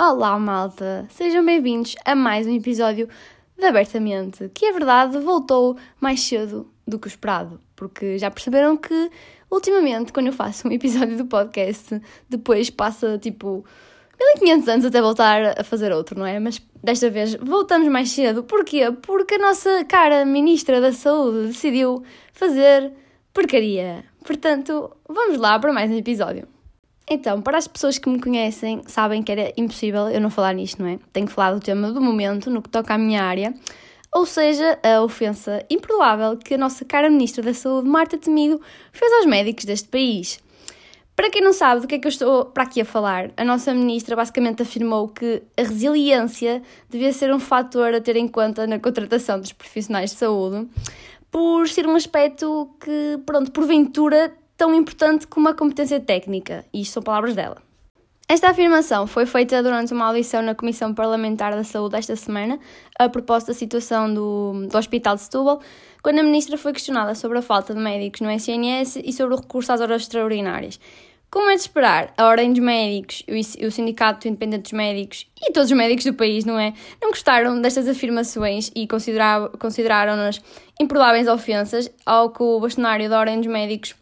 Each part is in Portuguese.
Olá, malta! Sejam bem-vindos a mais um episódio de Abertamente, que é verdade voltou mais cedo do que o esperado, porque já perceberam que ultimamente, quando eu faço um episódio do podcast, depois passa tipo 1500 anos até voltar a fazer outro, não é? Mas desta vez voltamos mais cedo. Porquê? Porque a nossa cara Ministra da Saúde decidiu fazer porcaria. Portanto, vamos lá para mais um episódio. Então, para as pessoas que me conhecem, sabem que era impossível eu não falar nisto, não é? Tenho que falar do tema do momento, no que toca à minha área, ou seja, a ofensa imperdoável que a nossa cara Ministra da Saúde, Marta Temido, fez aos médicos deste país. Para quem não sabe do que é que eu estou para aqui a falar, a nossa Ministra basicamente afirmou que a resiliência devia ser um fator a ter em conta na contratação dos profissionais de saúde, por ser um aspecto que, pronto, porventura tão importante como a competência técnica. E isto são palavras dela. Esta afirmação foi feita durante uma audição na Comissão Parlamentar da Saúde esta semana, a propósito da situação do, do Hospital de Setúbal, quando a Ministra foi questionada sobre a falta de médicos no SNS e sobre o recurso às horas extraordinárias. Como é de esperar, a Ordem dos Médicos o Sindicato Independente dos Médicos e todos os médicos do país, não é? Não gostaram destas afirmações e consideraram-nas improváveis ofensas ao que o bastonário da Ordem dos Médicos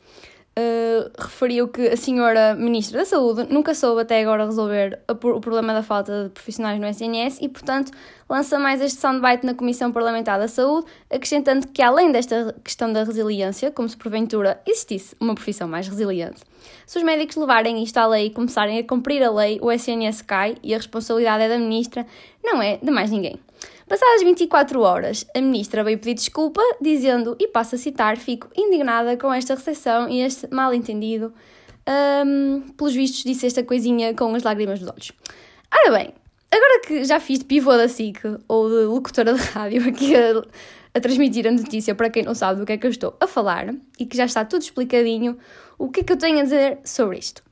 uh, referiu que a senhora Ministra da Saúde nunca soube até agora resolver o problema da falta de profissionais no SNS e, portanto, lança mais este soundbite na Comissão Parlamentar da Saúde, acrescentando que, além desta questão da resiliência, como se porventura existisse uma profissão mais resiliente, se os médicos levarem isto à lei e começarem a cumprir a lei, o SNS cai e a responsabilidade é da Ministra, não é de mais ninguém. Passadas 24 horas, a ministra veio pedir desculpa, dizendo, e passo a citar, fico indignada com esta recepção e este mal-entendido. Um, pelos vistos, disse esta coisinha com as lágrimas nos olhos. Ora bem, agora que já fiz de pivô da SIC, ou de locutora de rádio, aqui a, a transmitir a notícia para quem não sabe do que é que eu estou a falar, e que já está tudo explicadinho, o que é que eu tenho a dizer sobre isto?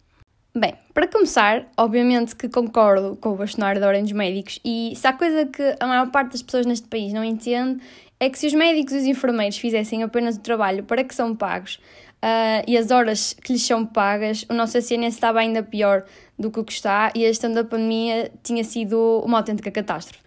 Bem, para começar, obviamente que concordo com o bastonário da Ordem dos Médicos e se há coisa que a maior parte das pessoas neste país não entende é que se os médicos e os enfermeiros fizessem apenas o trabalho para que são pagos uh, e as horas que lhes são pagas, o nosso SNS estava ainda pior do que o que está e a gestão da pandemia tinha sido uma autêntica catástrofe.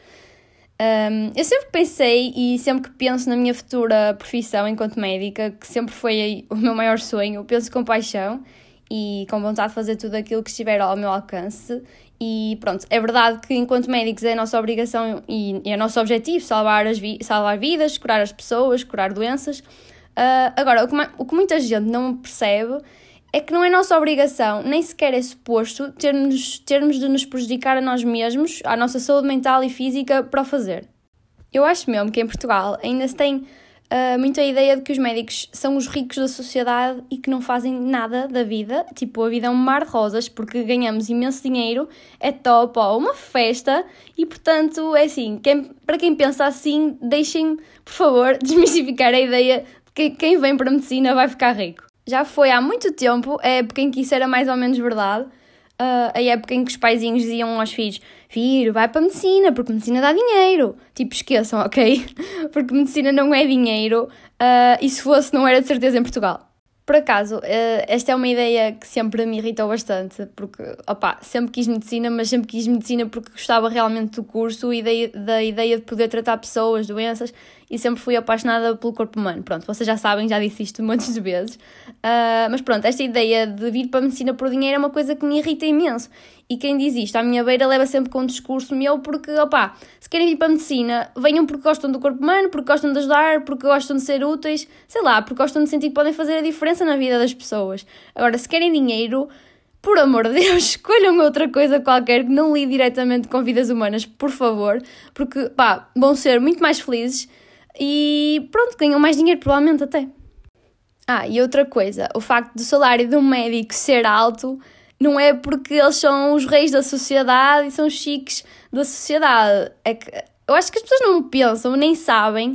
Um, eu sempre pensei e sempre que penso na minha futura profissão enquanto médica, que sempre foi o meu maior sonho, penso com paixão e com vontade de fazer tudo aquilo que estiver ao meu alcance. E pronto, é verdade que enquanto médicos é a nossa obrigação e, é o nosso objetivo salvar, as vi salvar vidas, curar as pessoas, curar doenças. Uh, agora, o que, o que muita gente não percebe é que não é nossa obrigação, nem sequer é suposto, termos, termos de nos prejudicar a nós mesmos, à nossa saúde mental e física para o fazer. Eu acho mesmo que em Portugal ainda se tem uh, muito a ideia de que os médicos são os ricos da sociedade e que não fazem nada da vida. Tipo, a vida é um mar de rosas porque ganhamos imenso dinheiro, é top, ó, uma festa e, portanto, é assim. Quem, para quem pensa assim, deixem, por favor, desmistificar a ideia de que quem vem para a medicina vai ficar rico. Já foi há muito tempo época em que isso era mais ou menos verdade, uh, a época em que os paizinhos diziam aos filhos: Filho, vai para medicina, porque medicina dá dinheiro. Tipo, esqueçam, ok? porque medicina não é dinheiro uh, e se fosse, não era de certeza em Portugal. Por acaso, eh, esta é uma ideia que sempre me irritou bastante, porque, opá, sempre quis medicina, mas sempre quis medicina porque gostava realmente do curso e da, ideia de poder tratar pessoas, doenças, e sempre fui apaixonada pelo corpo humano. Pronto, vocês já sabem, já disse isto muitas vezes. Uh, mas pronto, esta ideia de vir para a medicina por dinheiro é uma coisa que me irrita imenso. E quem diz isto à minha beira leva sempre com um discurso meu, porque, opá, se querem vir para a medicina, venham porque gostam do corpo humano, porque gostam de ajudar, porque gostam de ser úteis, sei lá, porque gostam de sentir que podem fazer a diferença na vida das pessoas. Agora, se querem dinheiro, por amor de Deus, escolham outra coisa qualquer que não lide diretamente com vidas humanas, por favor, porque, pá, vão ser muito mais felizes e pronto, ganham mais dinheiro, provavelmente até. Ah, e outra coisa, o facto do salário de um médico ser alto não é porque eles são os reis da sociedade e são chiques da sociedade. É que eu acho que as pessoas não pensam, nem sabem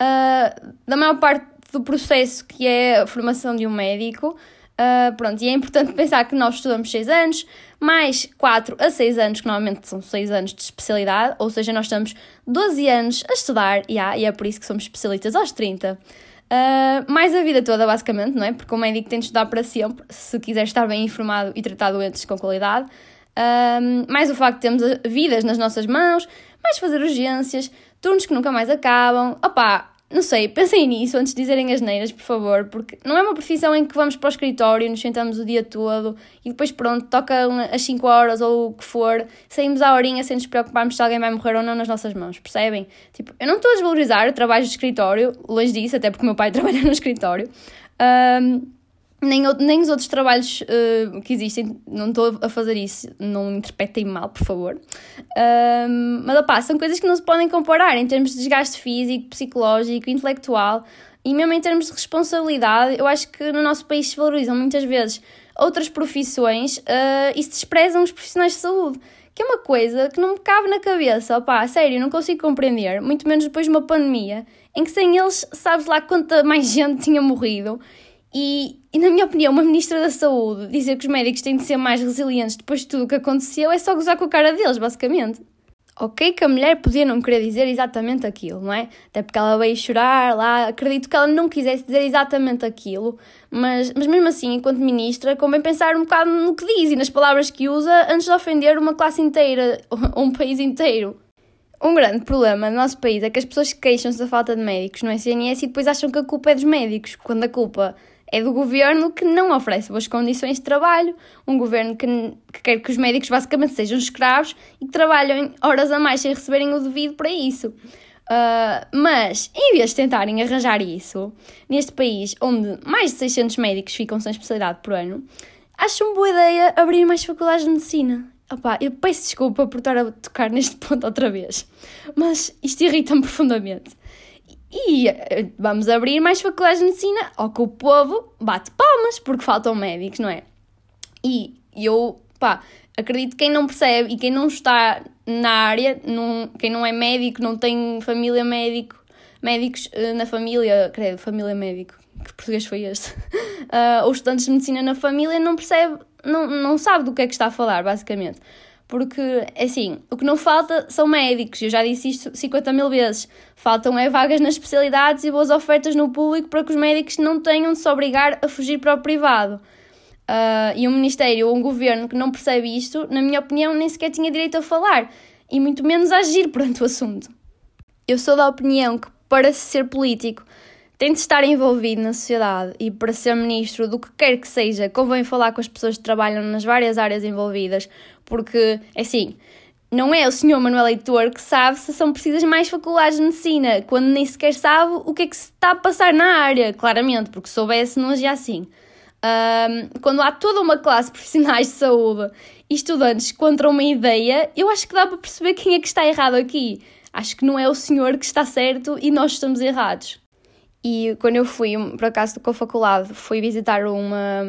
uh, da maior parte do processo que é a formação de um médico. Uh, pronto, e é importante pensar que nós estudamos 6 anos, mais 4 a 6 anos, que normalmente são 6 anos de especialidade, ou seja, nós estamos 12 anos a estudar, yeah, e é por isso que somos especialistas aos 30. Uh, mais a vida toda, basicamente, não é? Porque o médico tem de estudar para sempre, se quiser estar bem informado e tratar doentes com qualidade. Uh, mais o facto de termos vidas nas nossas mãos, mais fazer urgências, turnos que nunca mais acabam. Opá, não sei, pensem nisso antes de dizerem as neiras, por favor, porque não é uma profissão em que vamos para o escritório, nos sentamos o dia todo e depois, pronto, tocam as 5 horas ou o que for, saímos à horinha sem nos preocuparmos se alguém vai morrer ou não nas nossas mãos, percebem? Tipo, eu não estou a desvalorizar o trabalho de escritório, longe disso, até porque o meu pai trabalha no escritório. Um, nem, nem os outros trabalhos uh, que existem, não estou a fazer isso, não interpretem mal, por favor. Uh, mas opá, são coisas que não se podem comparar em termos de desgaste físico, psicológico, intelectual e mesmo em termos de responsabilidade. Eu acho que no nosso país se valorizam muitas vezes outras profissões uh, e se desprezam os profissionais de saúde. Que é uma coisa que não me cabe na cabeça, opá, sério, não consigo compreender, muito menos depois de uma pandemia, em que sem eles, sabes lá quanta mais gente tinha morrido e, e, na minha opinião, uma Ministra da Saúde dizer que os médicos têm de ser mais resilientes depois de tudo o que aconteceu é só gozar com a cara deles, basicamente. Ok, que a mulher podia não querer dizer exatamente aquilo, não é? Até porque ela veio chorar lá, acredito que ela não quisesse dizer exatamente aquilo, mas, mas mesmo assim, enquanto ministra, convém pensar um bocado no que diz e nas palavras que usa antes de ofender uma classe inteira ou um país inteiro. Um grande problema no nosso país é que as pessoas queixam-se da falta de médicos no SNS e depois acham que a culpa é dos médicos, quando a culpa é do governo que não oferece boas condições de trabalho, um governo que, que, quer que os médicos basicamente sejam escravos e que trabalhem horas a mais sem receberem o devido para isso. Uh, mas, em vez de tentarem arranjar isso, neste país onde mais de 600 médicos ficam sem especialidade por ano, acho uma boa ideia abrir mais faculdades de medicina. Opa, eu peço desculpa por estar a tocar neste ponto outra vez, mas isto irrita-me profundamente. E eh, vamos abrir mais faculdades de medicina, ou que o povo bate palmas porque faltam médicos, não é? E eu, pá, acredito que quem não percebe e quem não está na área, não, quem não é médico, não tem família médico, médicos uh, na família, credo, família médico, que português foi este? Uh, ou estudantes de medicina na família, não percebe, não, não sabe do que é que está a falar, basicamente. Porque, assim, o que não falta são médicos, eu já disse isto 50 mil vezes. Faltam é vagas nas especialidades e boas ofertas no público para que os médicos não tenham de se obrigar a fugir para o privado. Uh, e um ministério ou um governo que não percebe isto, na minha opinião, nem sequer tinha direito a falar, e muito menos a agir perante o assunto. Eu sou da opinião que, para ser político, tem de estar envolvido na sociedade e para ser ministro do que quer que seja, convém falar com as pessoas que trabalham nas várias áreas envolvidas, porque, é assim, não é o senhor Manuel Leitor que sabe se são precisas mais faculdades de medicina, quando nem sequer sabe o que é que se está a passar na área, claramente, porque soubesse não agia assim. Um, quando há toda uma classe de profissionais de saúde e estudantes contra uma ideia, eu acho que dá para perceber quem é que está errado aqui. Acho que não é o senhor que está certo e nós estamos errados. E quando eu fui, por acaso, com a faculdade, fui visitar uma,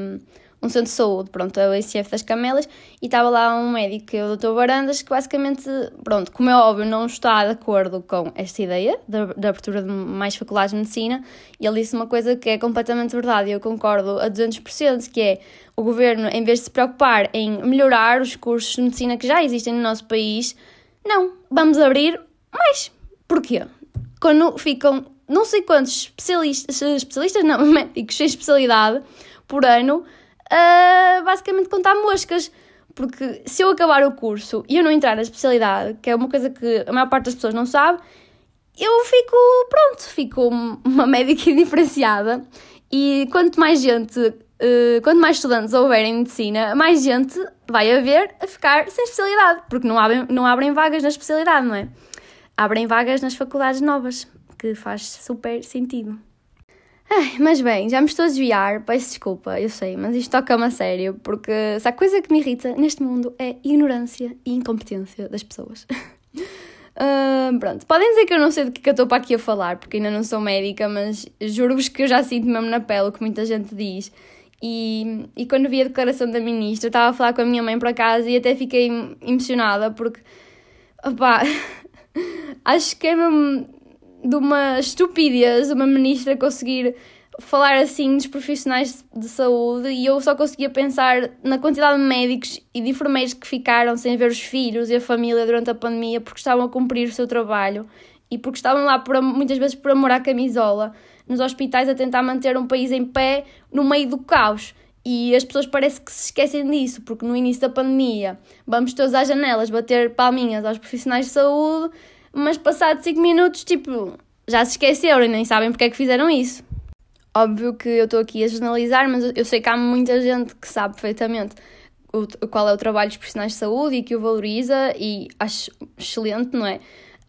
um centro de saúde, pronto, a ICF das Camelas, e estava lá um médico, que é o Dr. Barandas, que basicamente, pronto, como é óbvio, não está de acordo com esta ideia da, abertura de mais faculdades de medicina, e ele disse uma coisa que é completamente verdade, e eu concordo a 200%, que é o governo, em vez de se preocupar em melhorar os cursos de medicina que já existem no nosso país, não, vamos abrir mais. Porquê? Quando ficam não sei quantos especialistas, especialistas não, médicos sem especialidade por ano, uh, basicamente contar moscas. Porque se eu acabar o curso e eu não entrar na especialidade, que é uma coisa que a maior parte das pessoas não sabe, eu fico, pronto, fico uma médica diferenciada. E quanto mais gente, uh, quanto mais estudantes houverem em medicina, mais gente vai haver a ficar sem especialidade, porque não abrem, não abrem vagas na especialidade, não é? Abrem vagas nas faculdades novas que faz super sentido. Ai, mas bem, já me estou a desviar, peço desculpa, eu sei, mas isto toca-me a sério, porque se há coisa que me irrita neste mundo é ignorância e incompetência das pessoas. uh, pronto, podem dizer que eu não sei do que, é que eu estou para aqui a falar, porque ainda não sou médica, mas juro-vos que eu já sinto mesmo na pele o que muita gente diz. E, e quando vi a declaração da ministra, estava a falar com a minha mãe para casa e até fiquei emocionada, porque, opá, acho que é mesmo de uma estupidez uma ministra conseguir falar assim dos profissionais de saúde e eu só conseguia pensar na quantidade de médicos e de enfermeiros que ficaram sem ver os filhos e a família durante a pandemia porque estavam a cumprir o seu trabalho e porque estavam lá por, muitas vezes por amor à camisola, nos hospitais a tentar manter um país em pé no meio do caos. E as pessoas parece que se esquecem disso, porque no início da pandemia vamos todos às janelas bater palminhas aos profissionais de saúde, mas passados 5 minutos, tipo, já se esqueceram e nem sabem porque é que fizeram isso. Óbvio que eu estou aqui a generalizar, mas eu sei que há muita gente que sabe perfeitamente o, qual é o trabalho dos profissionais de saúde e que o valoriza e acho excelente, não é?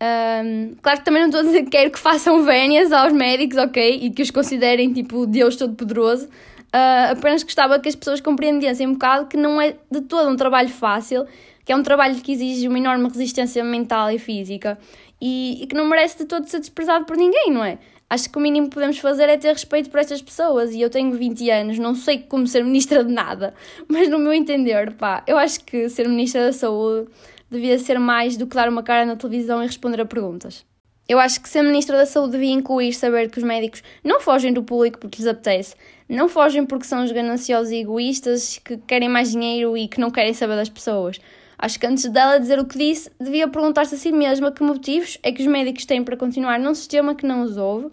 Um, claro que também não estou a dizer que quero que façam vénias aos médicos, ok? E que os considerem tipo Deus Todo-Poderoso. Uh, apenas gostava que as pessoas compreendessem um bocado que não é de todo um trabalho fácil, que é um trabalho que exige uma enorme resistência mental e física e, e que não merece de todo ser desprezado por ninguém, não é? Acho que o mínimo que podemos fazer é ter respeito por estas pessoas. E eu tenho 20 anos, não sei como ser ministra de nada, mas no meu entender, pá, eu acho que ser ministra da Saúde devia ser mais do que dar uma cara na televisão e responder a perguntas. Eu acho que ser Ministra da Saúde devia incluir saber que os médicos não fogem do público porque lhes apetece, não fogem porque são os gananciosos e egoístas que querem mais dinheiro e que não querem saber das pessoas. Acho que antes dela dizer o que disse, devia perguntar-se a si mesma que motivos é que os médicos têm para continuar num sistema que não os ouve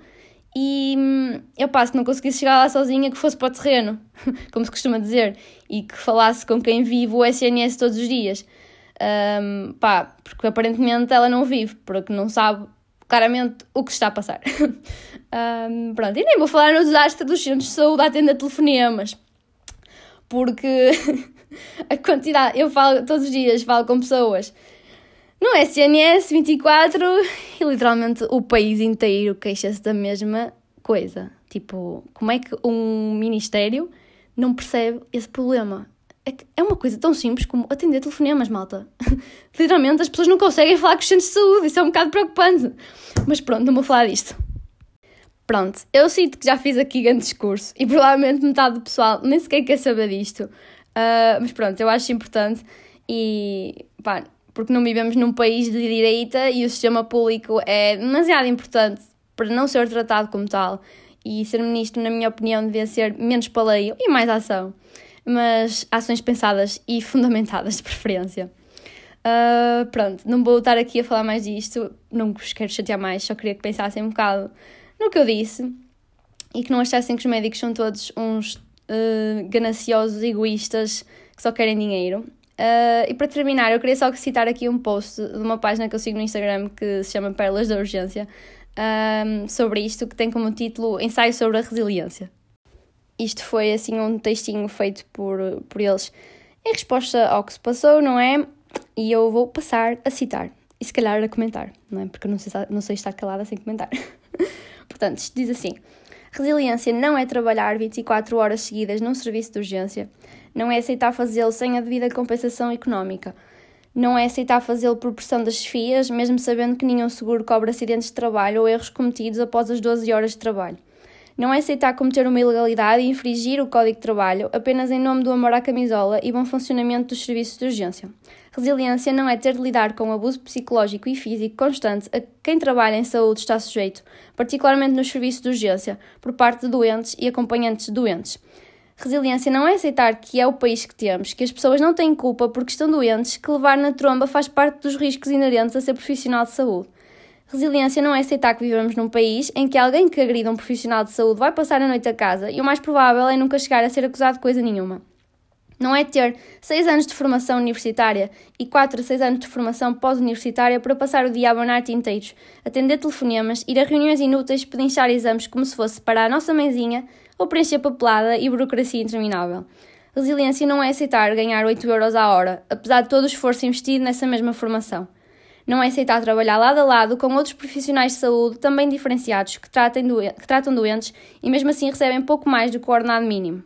e eu passo, não conseguisse chegar lá sozinha, que fosse para o terreno, como se costuma dizer, e que falasse com quem vive o SNS todos os dias. Um, pá, porque aparentemente ela não vive, porque não sabe claramente o que está a passar. um, pronto, e nem vou falar no desastre dos centros de saúde a atender telefonemas, porque a quantidade, eu falo todos os dias, falo com pessoas no SNS 24 e literalmente o país inteiro queixa-se da mesma coisa. Tipo, como é que um ministério não percebe esse problema? É, é uma coisa tão simples como atender telefonemas, malta. Literalmente as pessoas não conseguem falar com os centros de saúde, isso é um bocado preocupante. Mas pronto, não vou falar disto. Pronto, eu sinto que já fiz aqui grande discurso e provavelmente metade do pessoal nem sequer quer saber disto. Uh, mas pronto, eu acho importante e pá, porque não vivemos num país de direita e o sistema público é demasiado importante para não ser tratado como tal. E ser ministro, na minha opinião, devia ser menos paleio e mais ação mas ações pensadas e fundamentadas de preferência. Uh, pronto, não vou estar aqui a falar mais disto, não vos quero chatear mais, só queria que pensassem um bocado no que eu disse e que não achassem que os médicos são todos uns uh, gananciosos, egoístas que só querem dinheiro. Uh, e para terminar, eu queria só citar aqui um post de uma página que eu sigo no Instagram que se chama Pérolas da Urgência sobre isto, que tem como título Ensaio sobre a Resiliência. Isto foi assim um textinho feito por, por eles em resposta ao que se passou, não é? E eu vou passar a citar e se calhar a comentar, não é? Porque eu não sei, não sei estar calada sem comentar. Portanto, diz assim: Resiliência não é trabalhar 24 horas seguidas num serviço de urgência, não é aceitar fazê-lo sem a devida compensação económica, não é aceitar fazê-lo por pressão das chefias, mesmo sabendo que nenhum seguro cobre acidentes de trabalho ou erros cometidos após as 12 horas de trabalho. Não é aceitar cometer uma ilegalidade e infringir o Código de Trabalho apenas em nome do amor à camisola e bom funcionamento dos serviços de urgência. Resiliência não é ter de lidar com o abuso psicológico e físico constante a quem trabalha em saúde está sujeito, particularmente nos serviços de urgência, por parte de doentes e acompanhantes de doentes. Resiliência não é aceitar que é o país que temos, que as pessoas não têm culpa porque estão doentes, que levar na tromba faz parte dos riscos inerentes a ser profissional de saúde. Resiliência não é aceitar que vivemos num país em que alguém que agrida um profissional de saúde vai passar a noite a casa e o mais provável é nunca chegar a ser acusado de coisa nenhuma. Não é ter 6 anos de formação universitária e 4 a 6 anos de formação pós-universitária para passar o dia a abanar inteiros, atender telefonemas, ir a reuniões inúteis, pedinchar exames como se fosse para a nossa mãezinha ou preencher papelada e burocracia interminável. Resiliência não é aceitar ganhar 8 euros à hora, apesar de todo o esforço investido nessa mesma formação não é aceitar trabalhar lado a lado com outros profissionais de saúde também diferenciados que, que tratam doentes e mesmo assim recebem pouco mais do que o ordenado mínimo.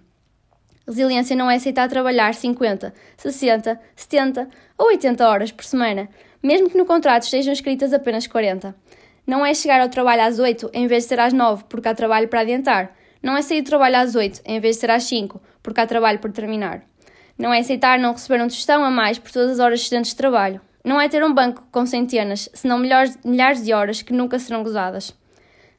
Resiliência não é aceitar trabalhar 50, 60, 70 ou 80 horas por semana, mesmo que no contrato estejam escritas apenas 40. Não é chegar ao trabalho às 8 em vez de ser às 9 porque há trabalho para adiantar. Não é sair do trabalho às 8 em vez de ser às 5 porque há trabalho por terminar. Não é aceitar não receber um tostão a mais por todas as horas excedentes de trabalho. Não é ter um banco com centenas, senão milhares, milhares de horas que nunca serão gozadas.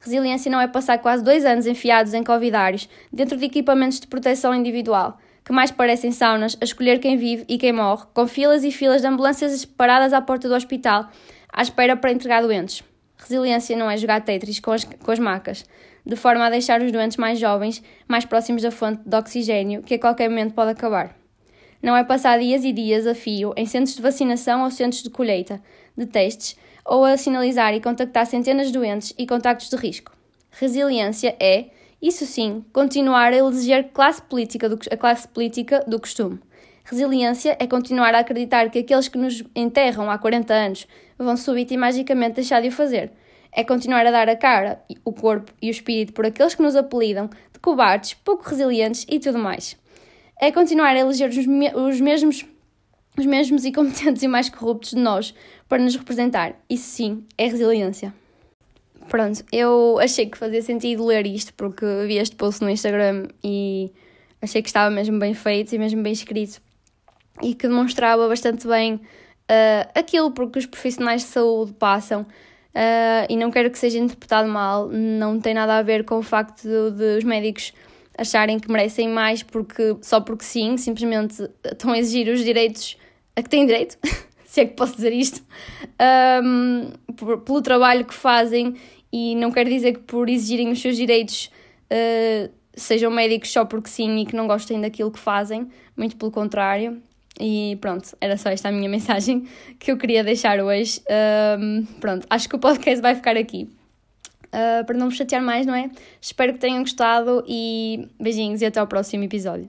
Resiliência não é passar quase dois anos enfiados em covidários, dentro de equipamentos de proteção individual, que mais parecem saunas, a escolher quem vive e quem morre, com filas e filas de ambulâncias paradas à porta do hospital, à espera para entregar doentes. Resiliência não é jogar Tetris com as, com as macas. de forma a deixar os doentes mais jovens mais próximos da fonte de oxigênio, que a qualquer momento pode acabar. Não é passar dias e dias a fio em centros de vacinação ou centros de colheita de testes, ou a sinalizar e contactar centenas de doentes e contactos de risco. Resiliência é, isso sim, continuar a eleger classe política do, a classe política do costume. Resiliência é continuar a acreditar que aqueles que nos enterram há 40 anos vão súbita e magicamente deixar de o fazer. É continuar a dar a cara, o corpo e o espírito por aqueles que nos apelidam de cobardes, pouco resilientes e tudo mais. É continuar a eleger os, me os mesmos os mesmos incompetentes e mais corruptos de nós para nos representar. Isso sim é resiliência. Pronto, eu achei que fazia sentido ler isto porque vi este post no Instagram e achei que estava mesmo bem feito e mesmo bem escrito e que demonstrava bastante bem uh, aquilo porque os profissionais de saúde passam uh, e não quero que seja interpretado mal, não tem nada a ver com o facto de, de os médicos acharem que merecem mais porque só porque sim, simplesmente estão a exigir os direitos a que têm direito, se é que posso dizer isto, um, por, pelo trabalho que fazem e não quer dizer que por exigirem os seus direitos uh, sejam médicos só porque sim e que não gostem daquilo que fazem, muito pelo contrário. E pronto, era só esta a minha mensagem que eu queria deixar hoje. Um, pronto, acho que o podcast vai ficar aqui. Uh, para não me chatear mais, não é? Espero que tenham gostado e beijinhos e até ao próximo episódio.